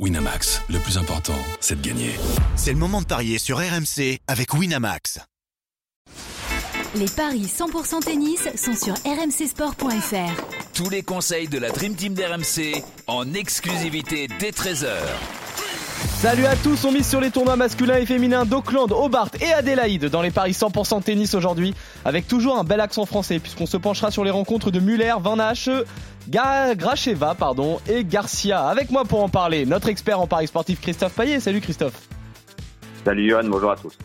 Winamax, le plus important, c'est de gagner. C'est le moment de parier sur RMC avec Winamax. Les paris 100% tennis sont sur rmcsport.fr. Tous les conseils de la Dream Team d'RMC en exclusivité dès 13h. Salut à tous, on mise sur les tournois masculins et féminins d'Auckland, Hobart et Adélaïde dans les paris 100% tennis aujourd'hui avec toujours un bel accent français puisqu'on se penchera sur les rencontres de Muller, Van Hache, Gracheva pardon, et Garcia. Avec moi pour en parler, notre expert en paris sportif Christophe Payet. Salut Christophe. Salut Johan, bonjour à tous.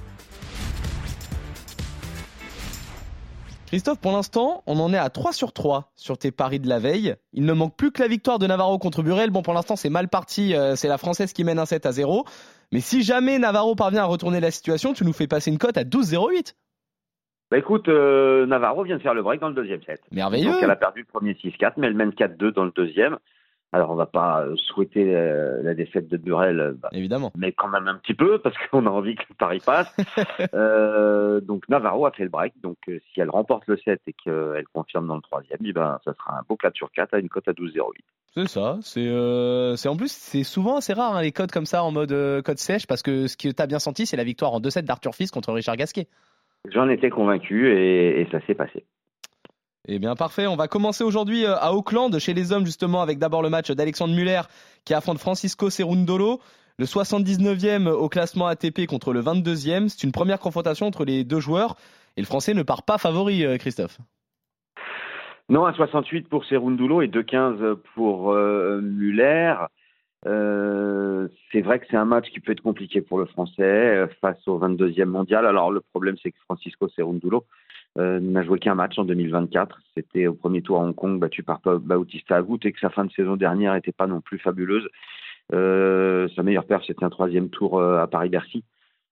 Christophe, pour l'instant, on en est à 3 sur 3 sur tes paris de la veille. Il ne manque plus que la victoire de Navarro contre Burel. Bon, pour l'instant, c'est mal parti. Euh, c'est la Française qui mène un 7 à 0. Mais si jamais Navarro parvient à retourner la situation, tu nous fais passer une cote à 12-0-8. Bah écoute, euh, Navarro vient de faire le break dans le deuxième set. Merveilleux. Donc elle a perdu le premier 6-4, mais elle mène 4-2 dans le deuxième. Alors on va pas euh, souhaiter euh, la défaite de Burel, bah, Évidemment. mais quand même un petit peu parce qu'on a envie que le pari passe. euh, donc Navarro a fait le break, donc euh, si elle remporte le set et qu'elle confirme dans le troisième, eh ben ça sera un beau 4 sur 4 à une cote à 12,08. C'est ça. C'est en plus c'est souvent assez rare hein, les codes comme ça en mode code sèche parce que ce que tu as bien senti c'est la victoire en 2-7 d'Arthur Fils contre Richard Gasquet. J'en étais convaincu et, et ça s'est passé. Eh bien parfait, on va commencer aujourd'hui euh, à Auckland chez les hommes justement avec d'abord le match d'Alexandre Muller qui affronte Francisco Cerundolo, le 79e au classement ATP contre le 22e. C'est une première confrontation entre les deux joueurs et le français ne part pas favori euh, Christophe. Non, un 68 pour Serundulo et 2,15 pour euh, Muller. Euh, c'est vrai que c'est un match qui peut être compliqué pour le Français euh, face au 22e mondial. Alors le problème, c'est que Francisco Cerundulo euh, n'a joué qu'un match en 2024. C'était au premier tour à Hong Kong, battu par Pa- Bautista Agut, et que sa fin de saison dernière n'était pas non plus fabuleuse. Euh, sa meilleure perf, c'était un troisième tour euh, à Paris-Bercy.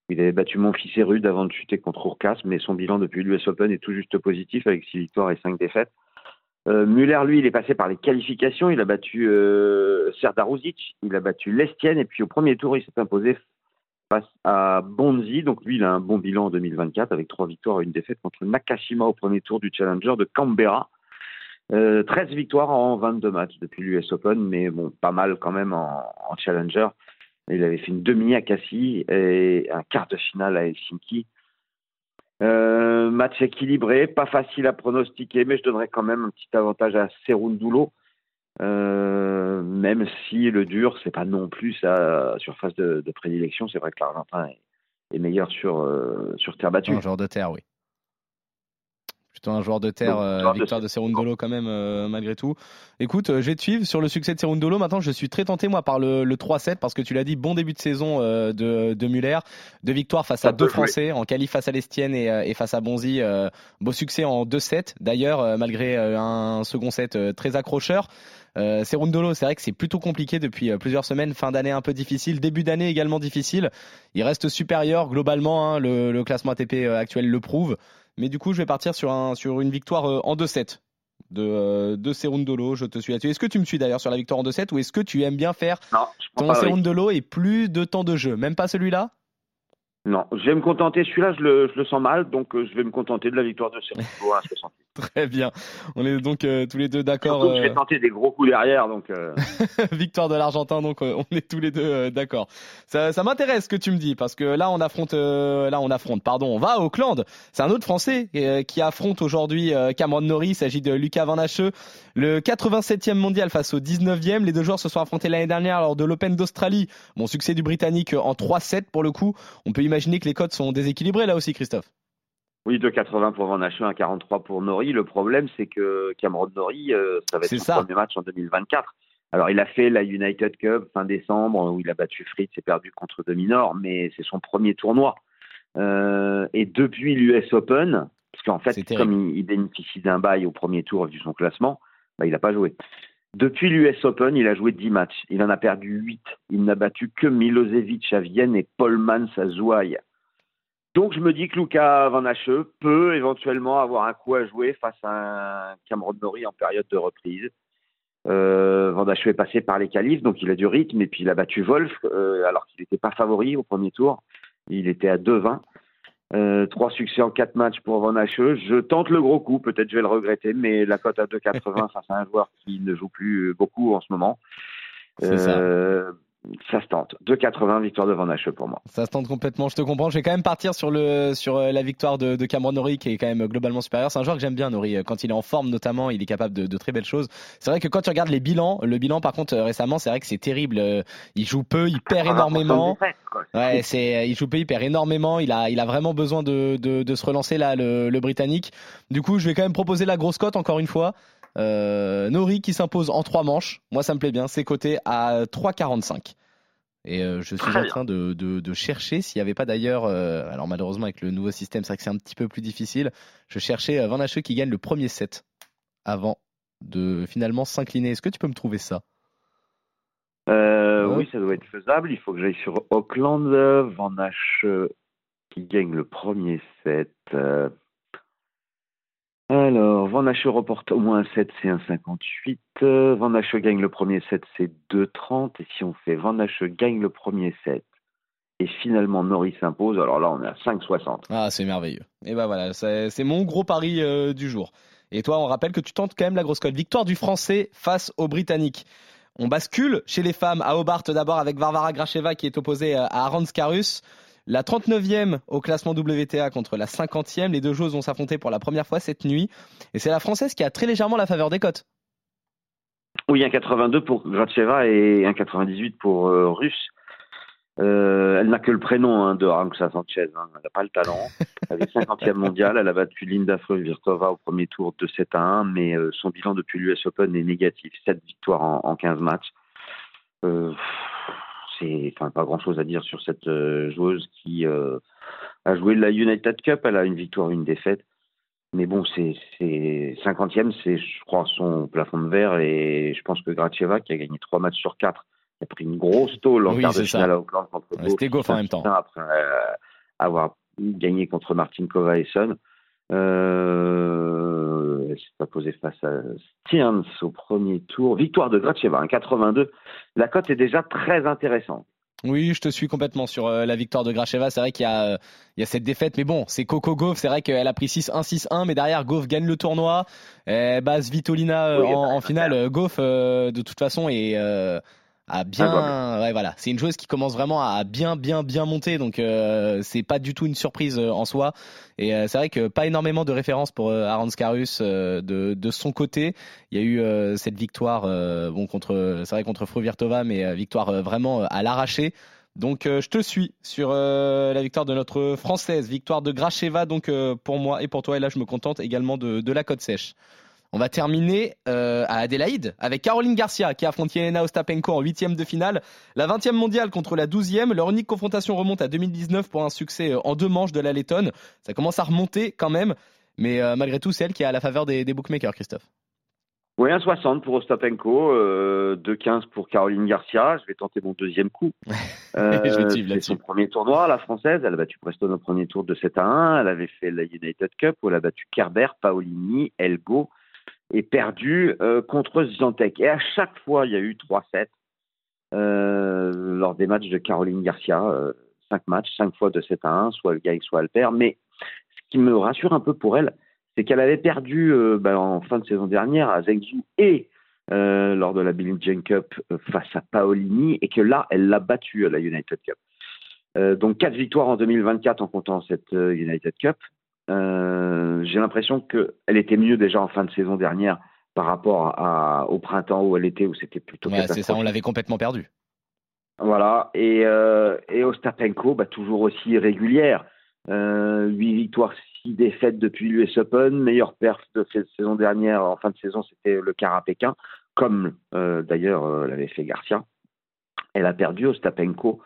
Il avait battu Monfils et Rude avant de chuter contre Urcas, mais son bilan depuis l'US Open est tout juste positif avec 6 victoires et 5 défaites. Euh, Muller, lui, il est passé par les qualifications. Il a battu euh, Serdar Uzic, il a battu Lestienne, et puis au premier tour, il s'est imposé face à Bonzi. Donc lui, il a un bon bilan en 2024 avec trois victoires et une défaite contre Nakashima au premier tour du Challenger de Canberra. Euh, 13 victoires en 22 matchs depuis l'US Open, mais bon, pas mal quand même en, en Challenger. Il avait fait une demi à et un quart de finale à Helsinki. Euh, match équilibré, pas facile à pronostiquer, mais je donnerais quand même un petit avantage à Serundulo. Euh, même si le dur, c'est pas non plus sa surface de, prédilection. C'est vrai que l'Argentin est, meilleur sur, euh, sur terre battue. Joueur de terre, oui. Plutôt un joueur de terre, euh, victoire de Cerundolo quand même, euh, malgré tout. Écoute, euh, je vais te suivre sur le succès de Cerundolo. Maintenant, je suis très tenté, moi, par le, le 3-7, parce que tu l'as dit, bon début de saison euh, de, de Muller. Deux victoires face Ça à deux jouer. Français, en qualif face à l'Estienne et, euh, et face à Bonzi. beau succès en 2-7, d'ailleurs, malgré un second set très accrocheur. Euh, Cerundolo, c'est vrai que c'est plutôt compliqué depuis plusieurs semaines, fin d'année un peu difficile, début d'année également difficile. Il reste supérieur globalement, hein, le, le classement ATP actuel le prouve. Mais du coup, je vais partir sur, un, sur une victoire euh, en 2-7 de, euh, de Cerundolo. Je te suis là-dessus. Est-ce que tu me suis d'ailleurs sur la victoire en 2-7 ou est-ce que tu aimes bien faire Non, ton. Cerundolo et plus de temps de jeu? Même pas celui-là? Non, je vais me contenter. Celui-là, je le, je le sens mal, donc euh, je vais me contenter de la victoire de Serundulo à 60. Très bien. On est donc euh, tous les deux d'accord. Je euh, vais tenter des gros coups derrière, donc euh, victoire de l'Argentin, donc euh, on est tous les deux euh, d'accord. Ça, ça m'intéresse ce que tu me dis parce que là on affronte, euh, là on affronte, pardon, on va à Auckland. C'est un autre Français euh, qui affronte aujourd'hui euh, Cameron Norrie. Il s'agit de Lucas Van Hache, le 87e mondial face au 19e. Les deux joueurs se sont affrontés l'année dernière lors de l'Open d'Australie. Bon succès du Britannique en 3-7 pour le coup. On peut imaginer que les codes sont déséquilibrés là aussi, Christophe? oui, 2,80 pour Van Hache, 1,43 pour Nori. Le problème, c'est que Cameron Nori, euh, ça va être son ça. premier match en 2024. Alors, il a fait la United Cup fin décembre où il a battu Fritz et perdu contre Dominor, mais c'est son premier tournoi. Euh, et depuis l'US Open, parce qu'en fait, comme il, il bénéficie d'un bail au premier tour vu son classement, bah, il n'a pas joué. Depuis l'US Open, il a joué 10 matchs. Il en a perdu 8. Il n'a battu que Milosevic à Vienne et Paul Mans à Zouaï. Donc je me dis que Luca Van Hache peut éventuellement avoir un coup à jouer face à un Cameron Norrie en période de reprise. Euh, Van Hache est passé par les qualifs, donc il a du rythme, et puis il a battu Wolf, euh, alors qu'il n'était pas favori au premier tour. Il était à 2-20. Euh, trois succès en quatre matchs pour Van Hache. Je tente le gros coup, peut-être je vais le regretter, mais la cote à 2,80 face à un joueur qui ne joue plus beaucoup en ce moment. Euh, ça se tente. 2,80 victoire de Van Hache pour moi. Ça se tente complètement, je te comprends. Je vais quand même partir sur, le, sur euh, la victoire de, de Cameron Norrie qui est quand même globalement supérieur. C'est un joueur que j'aime bien, Norrie. Quand il est en forme notamment, il est capable de, de très belles choses. C'est vrai que quand tu regardes les bilans, le bilan par contre récemment, c'est vrai que c'est terrible. Il joue peu, il perd énormément. Ouais, c'est, il joue peu, il perd énormément. Il a, il a vraiment besoin de, de, de se relancer là, le, le Britannique. Du coup, je vais quand même proposer la grosse cote encore une fois. Euh, Nori qui s'impose en trois manches. Moi, ça me plaît bien. C'est coté à 3,45. Et euh, je suis en train de, de, chercher s'il n'y avait pas d'ailleurs, euh, alors malheureusement avec le nouveau système, c'est vrai que c'est un petit peu plus difficile. Je cherchais Van Hache qui gagne le premier set avant de finalement s'incliner. Est-ce que tu peux me trouver ça? Oui, ça doit être faisable. Il faut que j'aille sur Auckland. Van Hache qui gagne le premier set. Alors, Van Hache reporte au moins un 7, c'est 1,58. Van Hache gagne le premier set, c'est 2,30. Et si on fait Van gagne le premier set et finalement Norris s'impose, alors là on est à 5,60. Ah, c'est merveilleux. Et ben voilà, c'est mon gros pari euh, du jour. Et toi, on rappelle que tu tentes quand même la grosse cote. Victoire du Français face aux Britanniques. On bascule chez les femmes à Hobart d'abord avec Varvara Gracheva qui est opposée à Arons Karus. La 39e au classement WTA contre la 50e. Les deux joueuses vont s'affronter pour la première fois cette nuit. Et c'est la Française qui a très légèrement la faveur des cotes. Oui, un 82 pour Gracheva et un 98 pour euh, Russe. Euh, elle n'a que le prénom hein, de Aranxa Sanchez. Hein. Elle n'a pas le talent. Elle est 50e mondiale. Elle a battu Linda Virtova au premier tour de 7 à 1, mais euh, son bilan depuis l'US Open est négatif. 7 victoires en, en 15 matchs c'est enfin pas grand chose à dire sur cette euh, joueuse qui euh, a joué la United Cup. Elle a une victoire, une défaite. Mais bon, c'est 50e, c'est je crois son plafond de verre et je pense que Gracheva qui a gagné trois matchs sur quatre, a pris une grosse tôle en quart de finale à Auckland contre C'était Goff en même temps. Après euh, avoir gagné contre Martin Son. Euh, elle s'est pas posée face à Stearns au premier tour. Victoire de Gracheva, un 82. La cote est déjà très intéressante. Oui, je te suis complètement sur euh, la victoire de Gracheva. C'est vrai qu'il y, euh, y, a cette défaite, mais bon, c'est Coco Gauff. C'est vrai qu'elle a pris 6-1, 6-1, mais derrière, Gauff gagne le tournoi. Elle base Vitolina en, en, finale. Gauff, de toute façon, est a bien ouais voilà. C'est une joueuse qui commence vraiment à bien bien bien monter. Donc euh, c'est pas du tout une surprise euh, en soi. Et euh, c'est vrai que pas énormément de références pour euh, Arons Karus de, de son côté. Il y a eu cette victoire bon contre c'est vrai contre Fruvirtova mais victoire vraiment à l'arraché. Donc je te suis sur la victoire de notre française. Victoire de Gracheva donc pour moi et pour toi. Et là je me contente également de, de la côte sèche on va terminer euh, à Adélaïde avec Caroline Garcia qui a affronté Elena Ostapenko en huitième de finale. La 20e mondiale contre la 12e. Leur unique confrontation remonte à 2019 pour un succès euh, en deux manches de la Lettonne. Ça commence à remonter quand même, mais euh, malgré tout, c'est elle qui a la faveur des, bookmakers, Christophe. Oui, 1,60 pour Ostapenko, euh, 2,15 pour Caroline Garcia. Je vais tenter mon deuxième coup. c'est son premier tournoi, la française. Elle a battu Preston au premier tour de 7 à 1. Elle avait fait la United Cup où elle a battu Kerber, Paolini, Elgo et perdu euh, contre Zantec. Et à chaque fois, il y a eu 3-7 euh, lors des matchs de Caroline Garcia. Euh, 5 matchs, 5 fois de 7 à 1, soit le gagne, soit elle perd. Mais ce qui me rassure un peu pour elle, c'est qu'elle avait perdu euh, ben, en fin de saison dernière à Zhengzhou et euh, lors de la Billie Jean Cup face à Paolini et que là, elle l'a battue à la United Cup. donc 4 victoires en 2024 en comptant cette United Cup. Euh, j'ai l'impression qu'elle était mieux déjà en fin de saison dernière par rapport à, au printemps où elle était, où c'était plutôt. Ouais, c'est ça, on l'avait complètement perdu. Voilà, et, euh, et Ostapenko, bah, toujours aussi régulière. Euh, 8 victoires, 6 défaites depuis l'US Open. Meilleure perf de cette saison dernière, en fin de saison, c'était le quart à Pékin, comme euh, d'ailleurs euh, l'avait fait Garcia. Elle a perdu Ostapenko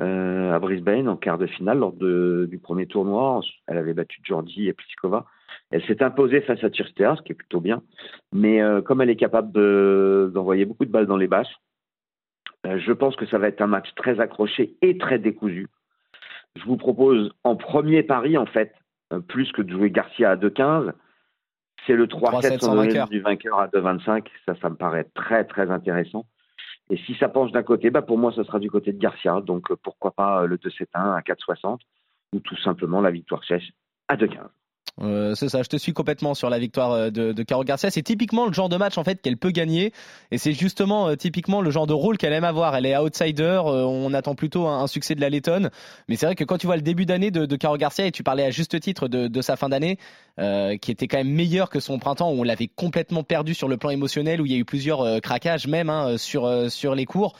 euh, à Brisbane en quart de finale lors du premier tournoi. Elle avait battu Georgie et Pliskova. Elle s'est imposée face à Tsirstea, ce qui est plutôt bien. Mais euh, comme elle est capable d'envoyer beaucoup de balles dans les bâches, euh, je pense que ça va être un match très accroché et très décousu. Je vous propose en premier pari, en fait, plus que de jouer Garcia à 2-15, c'est le 3-7 du vainqueur à 2-25. Ça, ça me paraît très, très intéressant. Et si ça penche d'un côté, bah pour moi, ce sera du côté de Garcia. Donc euh, pourquoi pas euh, le 2-7-1 à 4-60 ou tout simplement la victoire sèche à 2-15. Euh, c'est ça, je te suis complètement sur la victoire euh, de, de Caro Garcia. C'est typiquement le genre de match en fait qu'elle peut gagner, et c'est justement euh, typiquement le genre de rôle qu'elle aime avoir. Elle est outsider, on attend plutôt un, succès de la Lettonne, mais c'est vrai que quand tu vois le début d'année de, de Caro Garcia et tu parlais à juste titre de, de sa fin d'année, qui était quand même meilleure que son printemps où on l'avait complètement perdu sur le plan émotionnel, où il y a eu plusieurs craquages même hein, sur sur les cours.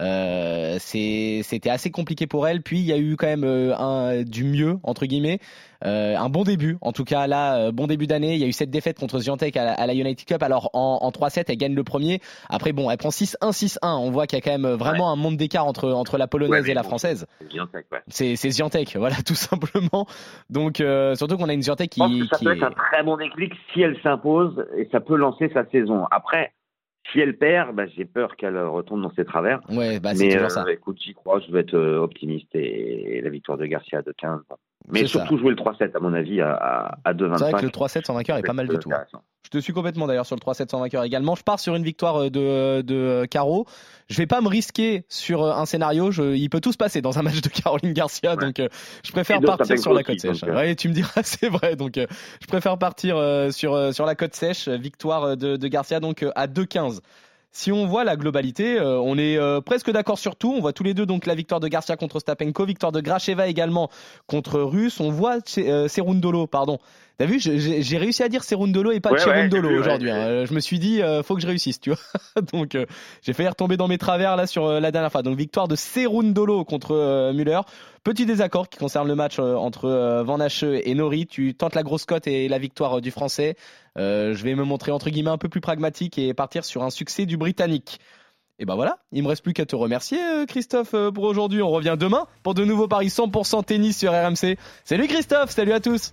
Euh, c'était assez compliqué pour elle. Puis il y a eu quand même euh, un, du mieux entre guillemets, euh, un bon début. En tout cas là, bon début d'année. Il y a eu cette défaite contre Ziontek à, la United Cup. Alors en, en 3-7, elle gagne le premier. Après bon, elle prend 6-1, 6-1. On voit qu'il y a quand même vraiment un monde d'écart entre entre la polonaise et la française. C'est C'est Ziontek, voilà tout simplement. Donc surtout qu'on a une Ziontek qui, Je pense que ça peut être un très bon déclic si elle s'impose et ça peut lancer sa saison. Après si elle perd, bah, j'ai peur qu'elle retourne dans ses travers. Ouais, bah, c'est Mais ça. Euh, écoute, j'y crois, je vais être euh, optimiste et, la victoire de Garcia de 15. Mais surtout jouer le 3-7, à mon avis, à, à 2-25. C'est vrai que le 3-7 sans vainqueur est pas mal du tout. Hein. Je te suis complètement d'ailleurs sur le 3-7 sans vainqueur également. Je pars sur une victoire euh, de, de Caro. Je vais pas me risquer sur un scénario. Je, il peut tout se passer dans un match de Caroline Garcia, donc je préfère partir sur la côte sèche. Ouais, tu me diras, c'est vrai. Donc je préfère partir sur sur la côte sèche. Victoire de, de Garcia donc à 2-15 si on voit la globalité, euh, on est euh, presque d'accord sur tout. On voit tous les deux donc la victoire de Garcia contre Stapenko, victoire de Gracheva également contre Russe. On voit euh, Serundolo, pardon, T'as vu, j'ai réussi à dire Serundolo et pas ouais, aujourd'hui. Hein. Je me suis dit, euh, faut que je réussisse, tu vois. Donc, euh, j'ai failli retomber dans mes travers là sur euh, la dernière fois. Donc, victoire de Serundolo contre Müller. Petit désaccord qui concerne le match entre Van Hache et Nori. Tu tentes la grosse cote et la victoire du Français. je vais me montrer entre guillemets un peu plus pragmatique et partir sur un succès du Britannique. Et ben voilà, il me reste plus qu'à te remercier Christophe pour aujourd'hui. On revient demain pour de nouveaux paris 100% tennis sur RMC. Salut Christophe, salut à tous.